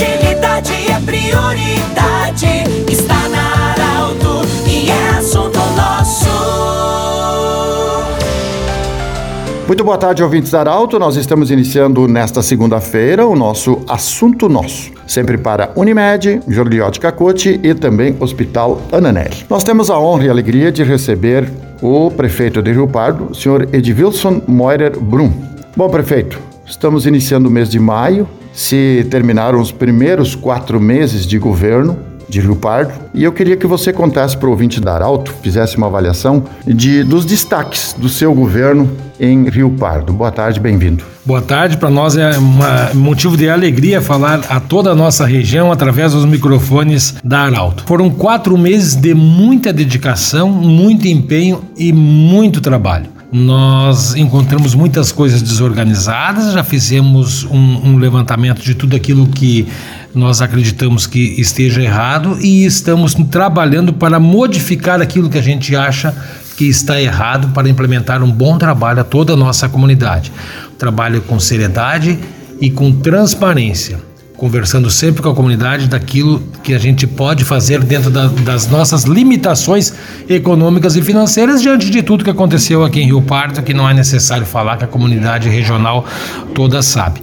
Agilidade é prioridade. Está na Arauto e é assunto nosso. Muito boa tarde, ouvintes da Arauto. Nós estamos iniciando nesta segunda-feira o nosso Assunto Nosso. Sempre para Unimed, Jorliote Cacote e também Hospital Ananelli. Nós temos a honra e alegria de receber o prefeito de Rio Pardo, senhor Edvilson Moirer Brum. Bom, prefeito, estamos iniciando o mês de maio, se terminaram os primeiros quatro meses de governo de Rio Pardo e eu queria que você contasse para o ouvinte da Arauto, fizesse uma avaliação de, dos destaques do seu governo em Rio Pardo. Boa tarde, bem-vindo. Boa tarde, para nós é um motivo de alegria falar a toda a nossa região através dos microfones da Arauto. Foram quatro meses de muita dedicação, muito empenho e muito trabalho. Nós encontramos muitas coisas desorganizadas, já fizemos um, um levantamento de tudo aquilo que nós acreditamos que esteja errado e estamos trabalhando para modificar aquilo que a gente acha que está errado para implementar um bom trabalho a toda a nossa comunidade. Trabalho com seriedade e com transparência conversando sempre com a comunidade daquilo que a gente pode fazer dentro da, das nossas limitações econômicas e financeiras diante de tudo que aconteceu aqui em Rio Pardo, que não é necessário falar que a comunidade regional toda sabe.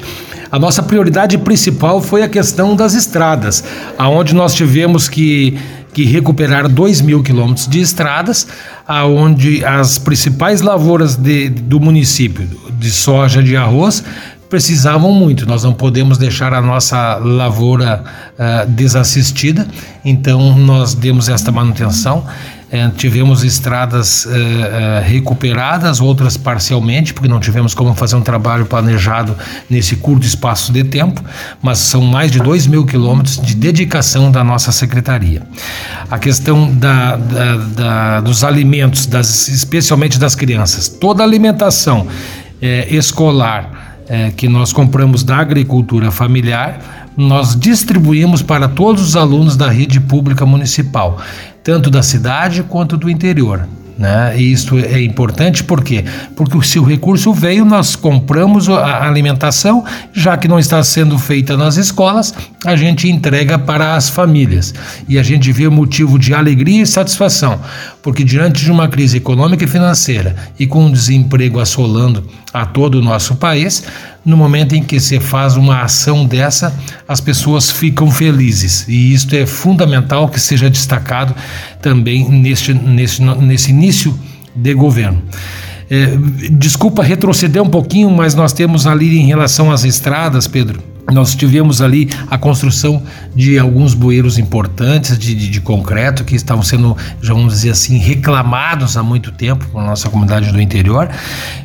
A nossa prioridade principal foi a questão das estradas, aonde nós tivemos que que recuperar 2 mil quilômetros de estradas, aonde as principais lavouras de, do município de soja, de arroz, precisavam muito. Nós não podemos deixar a nossa lavoura uh, desassistida, então nós demos esta manutenção. Uh, tivemos estradas uh, recuperadas, outras parcialmente, porque não tivemos como fazer um trabalho planejado nesse curto espaço de tempo, mas são mais de 2 mil quilômetros de dedicação da nossa secretaria. A questão da, da, da, dos alimentos, das, especialmente das crianças, toda alimentação eh, escolar é, que nós compramos da agricultura familiar, nós distribuímos para todos os alunos da rede pública municipal, tanto da cidade quanto do interior. Né? E isso é importante por quê? Porque se o recurso veio, nós compramos a alimentação, já que não está sendo feita nas escolas, a gente entrega para as famílias. E a gente vê motivo de alegria e satisfação, porque diante de uma crise econômica e financeira e com o desemprego assolando a todo o nosso país, no momento em que se faz uma ação dessa, as pessoas ficam felizes. E isto é fundamental que seja destacado também neste, nesse, nesse início de governo. É, desculpa retroceder um pouquinho, mas nós temos ali em relação às estradas, Pedro, nós tivemos ali a construção de alguns bueiros importantes de, de, de, concreto que estavam sendo, já vamos dizer assim, reclamados há muito tempo por nossa comunidade do interior.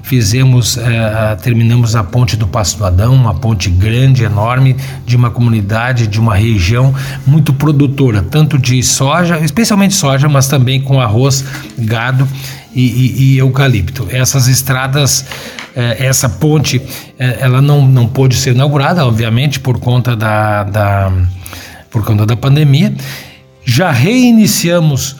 Fizemos, eh, terminamos a ponte do Passo do Adão, uma ponte grande, enorme, de uma comunidade, de uma região muito produtora, tanto de soja, especialmente soja, mas também com arroz, gado e, e, e eucalipto. Essas estradas essa ponte é, ela não, não pôde ser inaugurada, obviamente, por conta da, da, por conta da pandemia. Já reiniciamos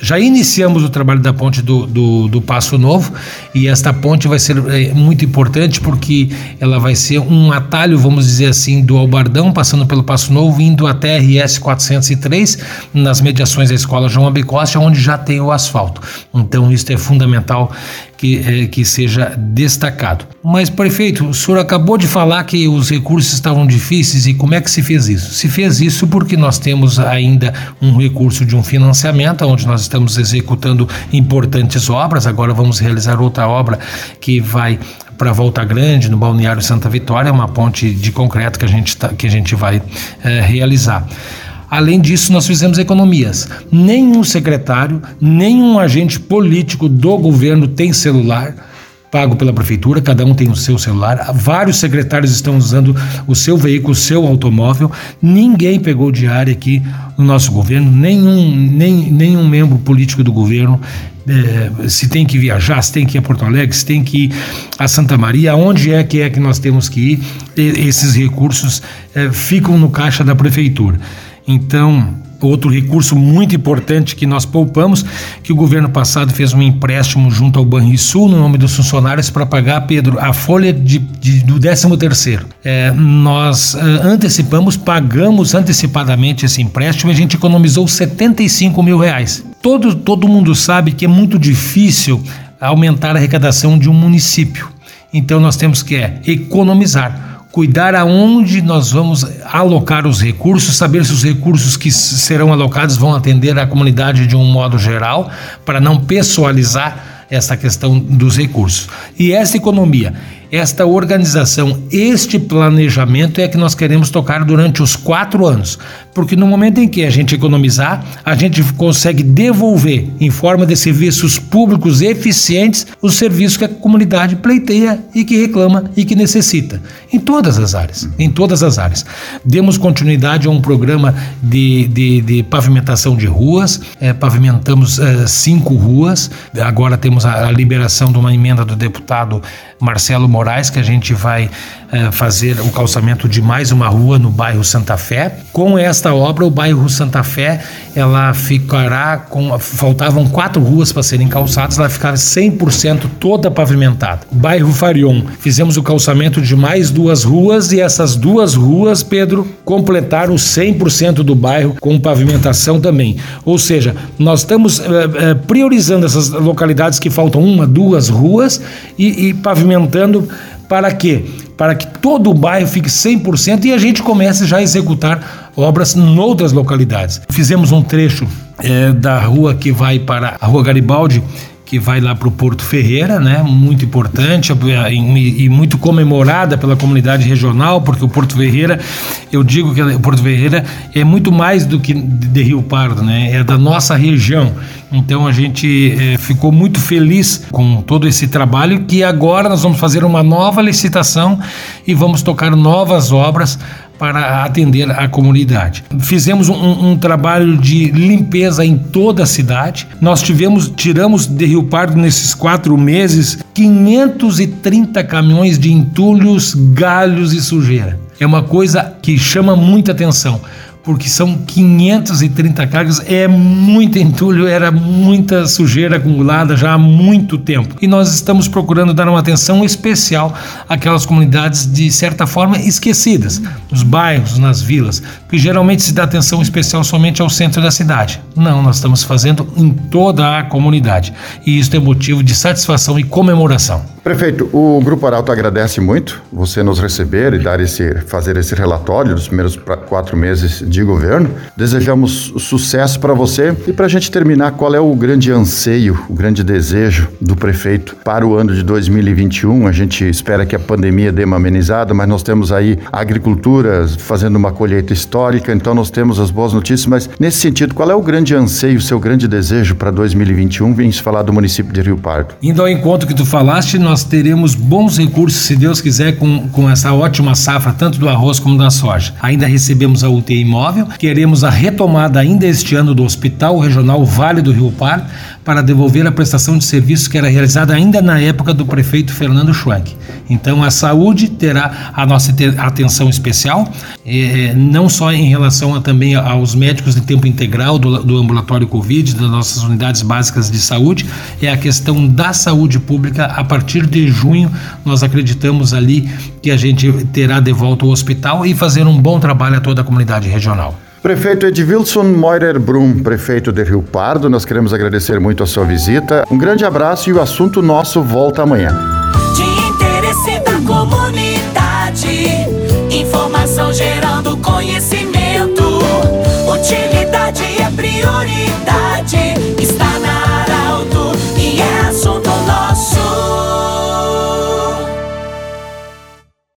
já iniciamos o trabalho da ponte do, do, do, Passo Novo e esta ponte vai ser é, muito importante porque ela vai ser um atalho, vamos dizer assim, do Albardão, passando pelo Passo Novo, indo até RS 403, nas mediações da Escola João Abicoste, onde já tem o asfalto. Então, isso é fundamental que, é, que seja destacado. Mas, prefeito, o senhor acabou de falar que os recursos estavam difíceis e como é que se fez isso? Se fez isso porque nós temos ainda um recurso de um financiamento, onde nós estamos executando importantes obras. Agora vamos realizar outra obra que vai para Volta Grande, no Balneário Santa Vitória, uma ponte de concreto que a gente, tá, que a gente vai é, realizar. Além disso, nós fizemos economias. Nenhum secretário, nenhum agente político do governo tem celular pago pela prefeitura, cada um tem o seu celular, vários secretários estão usando o seu veículo, o seu automóvel, ninguém pegou diária aqui no nosso governo, nenhum, nem, nenhum membro político do governo. É, se tem que viajar, se tem que ir a Porto Alegre, se tem que ir a Santa Maria, onde é que é que nós temos que ir, esses recursos é, ficam no caixa da prefeitura. Então, outro recurso muito importante que nós poupamos, que o governo passado fez um empréstimo junto ao Banrisul no nome dos funcionários para pagar, Pedro, a folha de, de do 13 terceiro. É, nós é, antecipamos, pagamos antecipadamente esse empréstimo e a gente economizou 75 mil reais. Todo, todo mundo sabe que é muito difícil aumentar a arrecadação de um município. Então nós temos que é, economizar cuidar aonde nós vamos alocar os recursos, saber se os recursos que serão alocados vão atender a comunidade de um modo geral, para não pessoalizar essa questão dos recursos. E essa economia esta organização, este planejamento é que nós queremos tocar durante os quatro anos, porque no momento em que a gente economizar, a gente consegue devolver, em forma de serviços públicos eficientes, os serviços que a comunidade pleiteia e que reclama e que necessita, em todas as áreas, em todas as áreas. Demos continuidade a um programa de, de, de pavimentação de ruas, é, pavimentamos é, cinco ruas, agora temos a, a liberação de uma emenda do deputado Marcelo Moraes, que a gente vai é, fazer o calçamento de mais uma rua no bairro Santa Fé. Com esta obra, o bairro Santa Fé, ela ficará com faltavam quatro ruas para serem calçadas, ela ficará 100% toda pavimentada. Bairro Farion, fizemos o calçamento de mais duas ruas e essas duas ruas, Pedro, completaram 100% do bairro com pavimentação também. Ou seja, nós estamos é, é, priorizando essas localidades que faltam uma, duas ruas e, e pavimentando para quê? Para que todo o bairro fique 100% e a gente comece já a executar obras noutras localidades. Fizemos um trecho é, da rua que vai para a Rua Garibaldi, que vai lá para o Porto Ferreira, né? Muito importante e, muito comemorada pela comunidade regional, porque o Porto Ferreira, eu digo que o Porto Ferreira é muito mais do que de Rio Pardo, né? É da nossa região. Então a gente é, ficou muito feliz com todo esse trabalho que agora nós vamos fazer uma nova licitação e vamos tocar novas obras para atender a comunidade. Fizemos um, um, trabalho de limpeza em toda a cidade. Nós tivemos, tiramos de Rio Pardo nesses quatro meses 530 caminhões de entulhos, galhos e sujeira. É uma coisa que chama muita atenção porque são 530 cargas, é muito entulho, era muita sujeira acumulada já há muito tempo. E nós estamos procurando dar uma atenção especial àquelas comunidades de certa forma esquecidas, nos bairros, nas vilas, porque geralmente se dá atenção especial somente ao centro da cidade. Não, nós estamos fazendo em toda a comunidade. E isso é motivo de satisfação e comemoração. Prefeito, o Grupo Arauto agradece muito você nos receber e dar esse, fazer esse relatório dos primeiros quatro meses de governo. Desejamos sucesso para você e para a gente terminar, qual é o grande anseio, o grande desejo do prefeito para o ano de 2021? A gente espera que a pandemia dê uma amenizada, mas nós temos aí a agricultura fazendo uma colheita histórica, então nós temos as boas notícias. Mas nesse sentido, qual é o grande anseio, o seu grande desejo para 2021? Vem se falar do município de Rio Pardo. Indo ao encontro que tu falaste, nós nós teremos bons recursos, se Deus quiser, com, com essa ótima safra, tanto do arroz como da soja. Ainda recebemos a UTI móvel, queremos a retomada ainda este ano do Hospital Regional Vale do Rio Par para devolver a prestação de serviços que era realizada ainda na época do prefeito Fernando Schwank. Então a saúde terá a nossa atenção especial, eh, não só em relação a, também aos médicos de tempo integral do, do ambulatório Covid, das nossas unidades básicas de saúde, é a questão da saúde pública a partir partir de junho, nós acreditamos ali que a gente terá de volta o hospital e fazer um bom trabalho a toda a comunidade regional. Prefeito Edwilson Moirer Brum, prefeito de Rio Pardo, nós queremos agradecer muito a sua visita. Um grande abraço e o assunto nosso volta amanhã. De interesse da comunidade, informação gerando conhecimento, utilidade é prioridade.